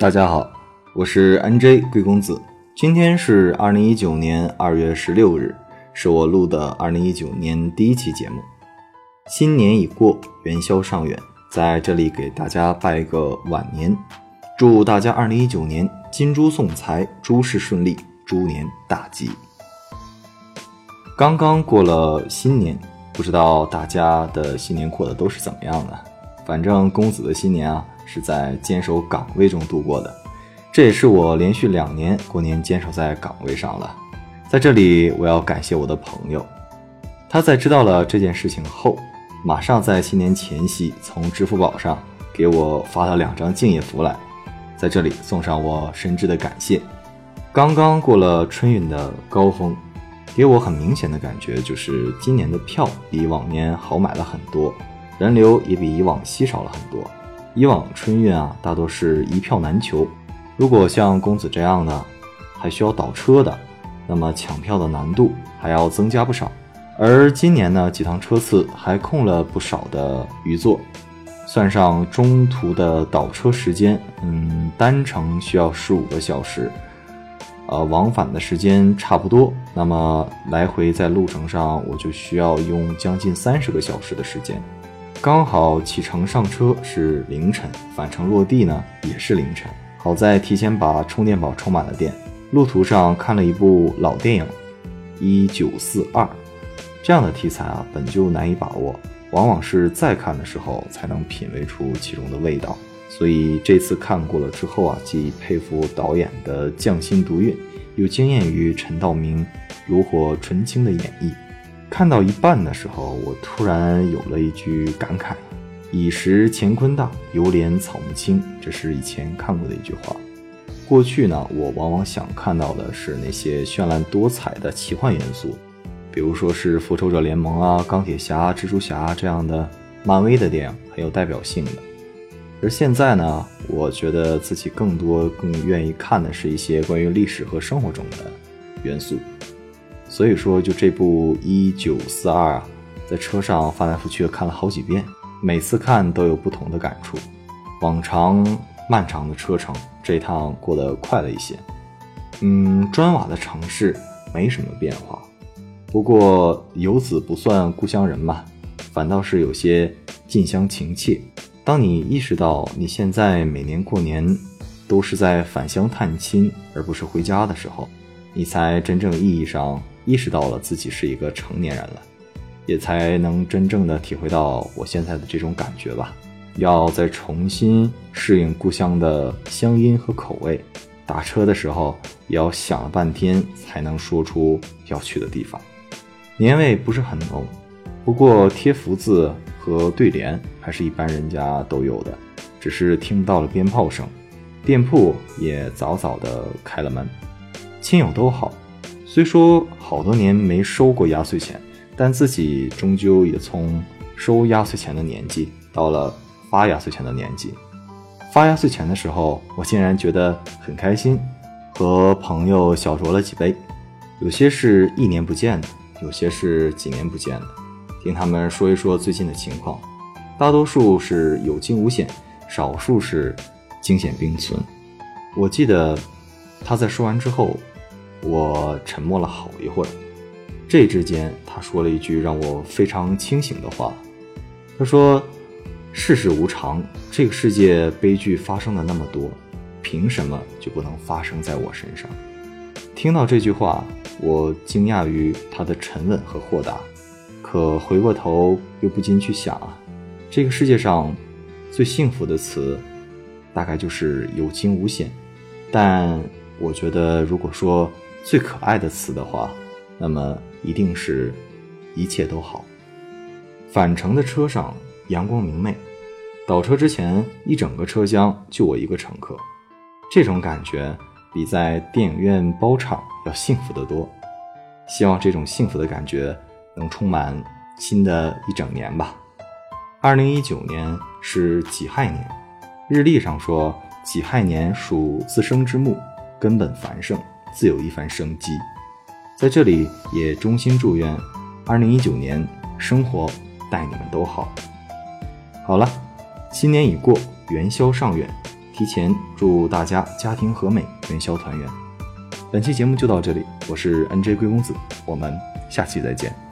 大家好，我是 NJ 贵公子。今天是二零一九年二月十六日，是我录的二零一九年第一期节目。新年已过，元宵尚远，在这里给大家拜个晚年，祝大家二零一九年金猪送财，诸事顺利，猪年大吉。刚刚过了新年，不知道大家的新年过得都是怎么样的？反正公子的新年啊，是在坚守岗位中度过的。这也是我连续两年过年坚守在岗位上了。在这里，我要感谢我的朋友，他在知道了这件事情后，马上在新年前夕从支付宝上给我发了两张敬业福来，在这里送上我深挚的感谢。刚刚过了春运的高峰，给我很明显的感觉就是今年的票比往年好买了很多，人流也比以往稀少了很多。以往春运啊，大多是一票难求。如果像公子这样的，还需要倒车的，那么抢票的难度还要增加不少。而今年呢，几趟车次还空了不少的余座，算上中途的倒车时间，嗯，单程需要十五个小时，呃，往返的时间差不多，那么来回在路程上我就需要用将近三十个小时的时间。刚好启程上车是凌晨，返程落地呢也是凌晨。好在提前把充电宝充满了电，路途上看了一部老电影《一九四二》，这样的题材啊本就难以把握，往往是再看的时候才能品味出其中的味道。所以这次看过了之后啊，既佩服导演的匠心独运，又惊艳于陈道明炉火纯青的演绎。看到一半的时候，我突然有了一句感慨。已识乾坤大，犹怜草木青。这是以前看过的一句话。过去呢，我往往想看到的是那些绚烂多彩的奇幻元素，比如说是复仇者联盟啊、钢铁侠、蜘蛛侠这样的漫威的电影，很有代表性的。而现在呢，我觉得自己更多更愿意看的是一些关于历史和生活中的元素。所以说，就这部《一九四二》啊，在车上翻来覆去的看了好几遍。每次看都有不同的感触。往常漫长的车程，这趟过得快了一些。嗯，砖瓦的城市没什么变化，不过游子不算故乡人嘛，反倒是有些近乡情怯。当你意识到你现在每年过年都是在返乡探亲，而不是回家的时候，你才真正意义上意识到了自己是一个成年人了。也才能真正的体会到我现在的这种感觉吧。要再重新适应故乡的乡音和口味，打车的时候也要想了半天才能说出要去的地方。年味不是很浓，不过贴福字和对联还是一般人家都有的，只是听到了鞭炮声。店铺也早早的开了门，亲友都好，虽说好多年没收过压岁钱。但自己终究也从收压岁钱的年纪到了发压岁钱的年纪。发压岁钱的时候，我竟然觉得很开心，和朋友小酌了几杯。有些是一年不见的，有些是几年不见的。听他们说一说最近的情况，大多数是有惊无险，少数是惊险并存。我记得他在说完之后，我沉默了好一会儿。这之间，他说了一句让我非常清醒的话。他说：“世事无常，这个世界悲剧发生的那么多，凭什么就不能发生在我身上？”听到这句话，我惊讶于他的沉稳和豁达，可回过头又不禁去想啊，这个世界上最幸福的词，大概就是有惊无险。但我觉得，如果说最可爱的词的话，那么。一定是一切都好。返程的车上阳光明媚，倒车之前一整个车厢就我一个乘客，这种感觉比在电影院包场要幸福得多。希望这种幸福的感觉能充满新的一整年吧。二零一九年是己亥年，日历上说己亥年属自生之木，根本繁盛，自有一番生机。在这里也衷心祝愿，二零一九年生活带你们都好。好了，新年已过，元宵尚远，提前祝大家家庭和美，元宵团圆。本期节目就到这里，我是 NJ 贵公子，我们下期再见。